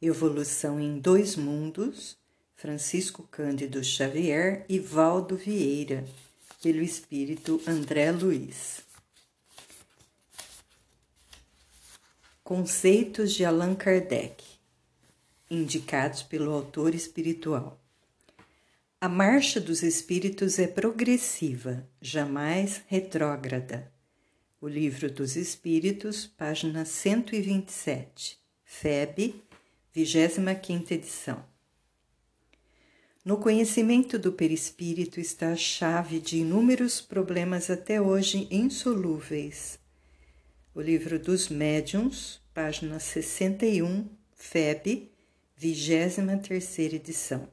Evolução em Dois Mundos, Francisco Cândido Xavier e Valdo Vieira, pelo espírito André Luiz. Conceitos de Allan Kardec, indicados pelo autor espiritual. A marcha dos espíritos é progressiva, jamais retrógrada. O Livro dos Espíritos, página 127, FEB, 25 edição. No conhecimento do perispírito está a chave de inúmeros problemas até hoje insolúveis. O Livro dos Médiuns, página 61, FEB, 23 edição.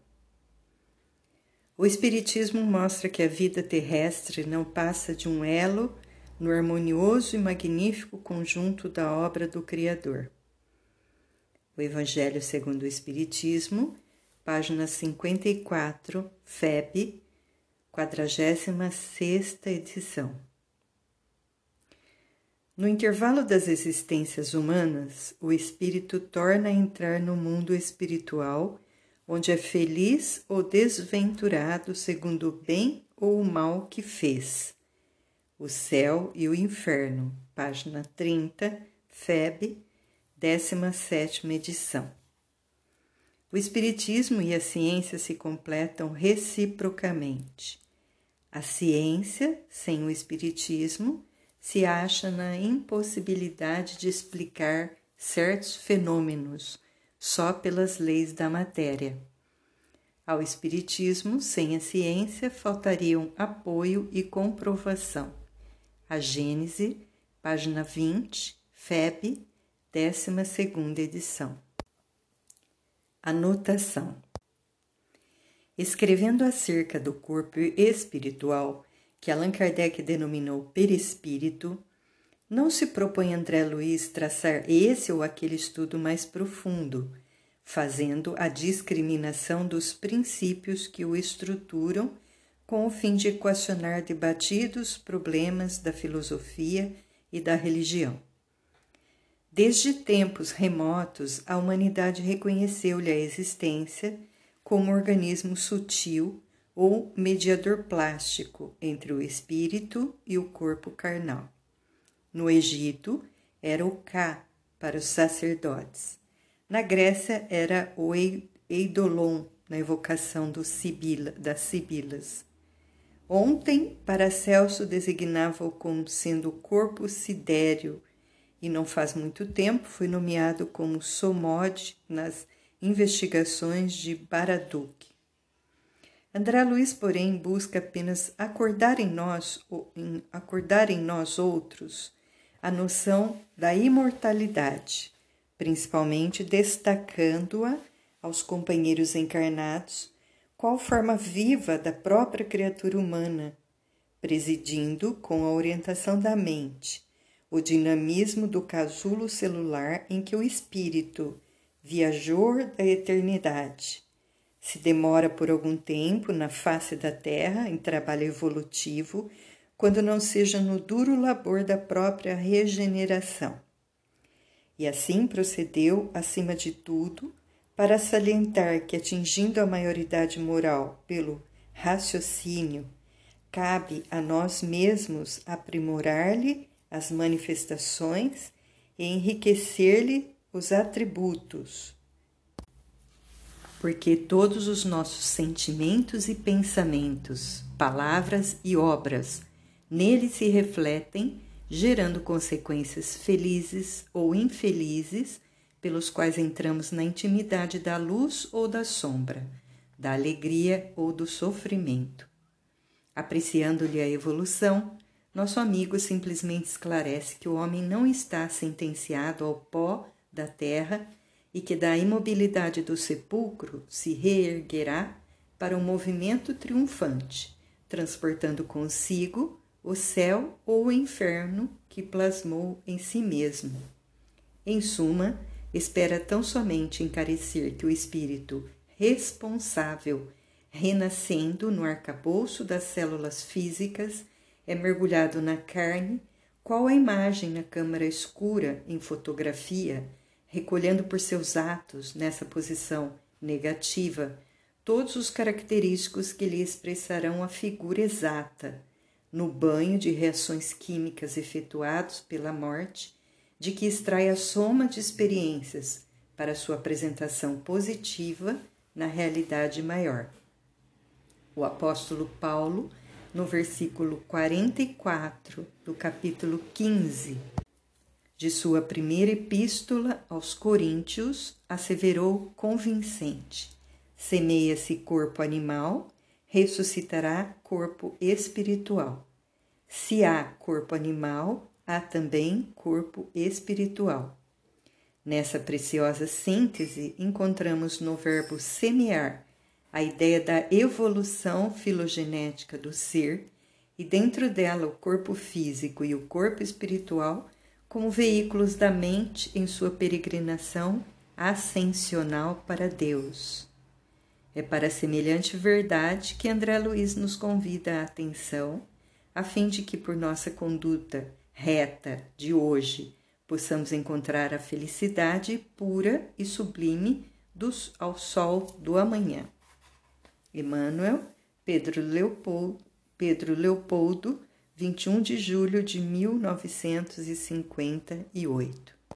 O Espiritismo mostra que a vida terrestre não passa de um elo no harmonioso e magnífico conjunto da obra do Criador. O Evangelho segundo o Espiritismo, página 54, FEB, 46 edição. No intervalo das existências humanas, o espírito torna a entrar no mundo espiritual onde é feliz ou desventurado segundo o bem ou o mal que fez. O céu e o inferno, página 30, FEB, 17 edição. O Espiritismo e a ciência se completam reciprocamente. A ciência, sem o Espiritismo, se acha na impossibilidade de explicar certos fenômenos só pelas leis da matéria. Ao Espiritismo, sem a ciência, faltariam apoio e comprovação. A Gênese, página 20, FEB, 12 edição. Anotação: Escrevendo acerca do corpo espiritual, que Allan Kardec denominou perispírito, não se propõe André Luiz traçar esse ou aquele estudo mais profundo, fazendo a discriminação dos princípios que o estruturam com o fim de equacionar debatidos problemas da filosofia e da religião. Desde tempos remotos, a humanidade reconheceu-lhe a existência como organismo sutil ou mediador plástico entre o espírito e o corpo carnal. No Egito, era o Ka para os sacerdotes. Na Grécia, era o Eidolon, na evocação Sibila, das Sibilas. Ontem, Paracelso designava-o como sendo o corpo sidéreo, e não faz muito tempo foi nomeado como Somod nas investigações de Baraduc. André Luiz, porém, busca apenas acordar em nós, em acordar em nós outros a noção da imortalidade, principalmente destacando-a aos companheiros encarnados, qual forma viva da própria criatura humana, presidindo com a orientação da mente, o dinamismo do casulo celular em que o espírito, viajor da eternidade, se demora por algum tempo na face da terra em trabalho evolutivo quando não seja no duro labor da própria regeneração. E assim procedeu, acima de tudo, para salientar que, atingindo a maioridade moral pelo raciocínio, cabe a nós mesmos aprimorar-lhe as manifestações e enriquecer-lhe os atributos. Porque todos os nossos sentimentos e pensamentos, palavras e obras nele se refletem, gerando consequências felizes ou infelizes, pelos quais entramos na intimidade da luz ou da sombra, da alegria ou do sofrimento. Apreciando-lhe a evolução, nosso amigo simplesmente esclarece que o homem não está sentenciado ao pó da terra e que da imobilidade do sepulcro se reerguerá para um movimento triunfante, transportando consigo o céu ou o inferno que plasmou em si mesmo. Em suma, espera tão somente encarecer que o espírito responsável, renascendo no arcabouço das células físicas, é mergulhado na carne, qual a imagem na câmara escura em fotografia recolhendo por seus atos, nessa posição negativa, todos os característicos que lhe expressarão a figura exata, no banho de reações químicas efetuados pela morte, de que extrai a soma de experiências para sua apresentação positiva na realidade maior. O apóstolo Paulo, no versículo 44 do capítulo 15 de sua primeira epístola aos Coríntios, asseverou convincente: semeia-se corpo animal, ressuscitará corpo espiritual. Se há corpo animal, há também corpo espiritual. Nessa preciosa síntese, encontramos no verbo semear a ideia da evolução filogenética do ser e, dentro dela, o corpo físico e o corpo espiritual como veículos da mente em sua peregrinação ascensional para Deus. É para semelhante verdade que André Luiz nos convida a atenção, a fim de que, por nossa conduta reta de hoje, possamos encontrar a felicidade pura e sublime dos, ao sol do amanhã. Emmanuel, Pedro Leopoldo, Pedro Leopoldo 21 de julho de 1958.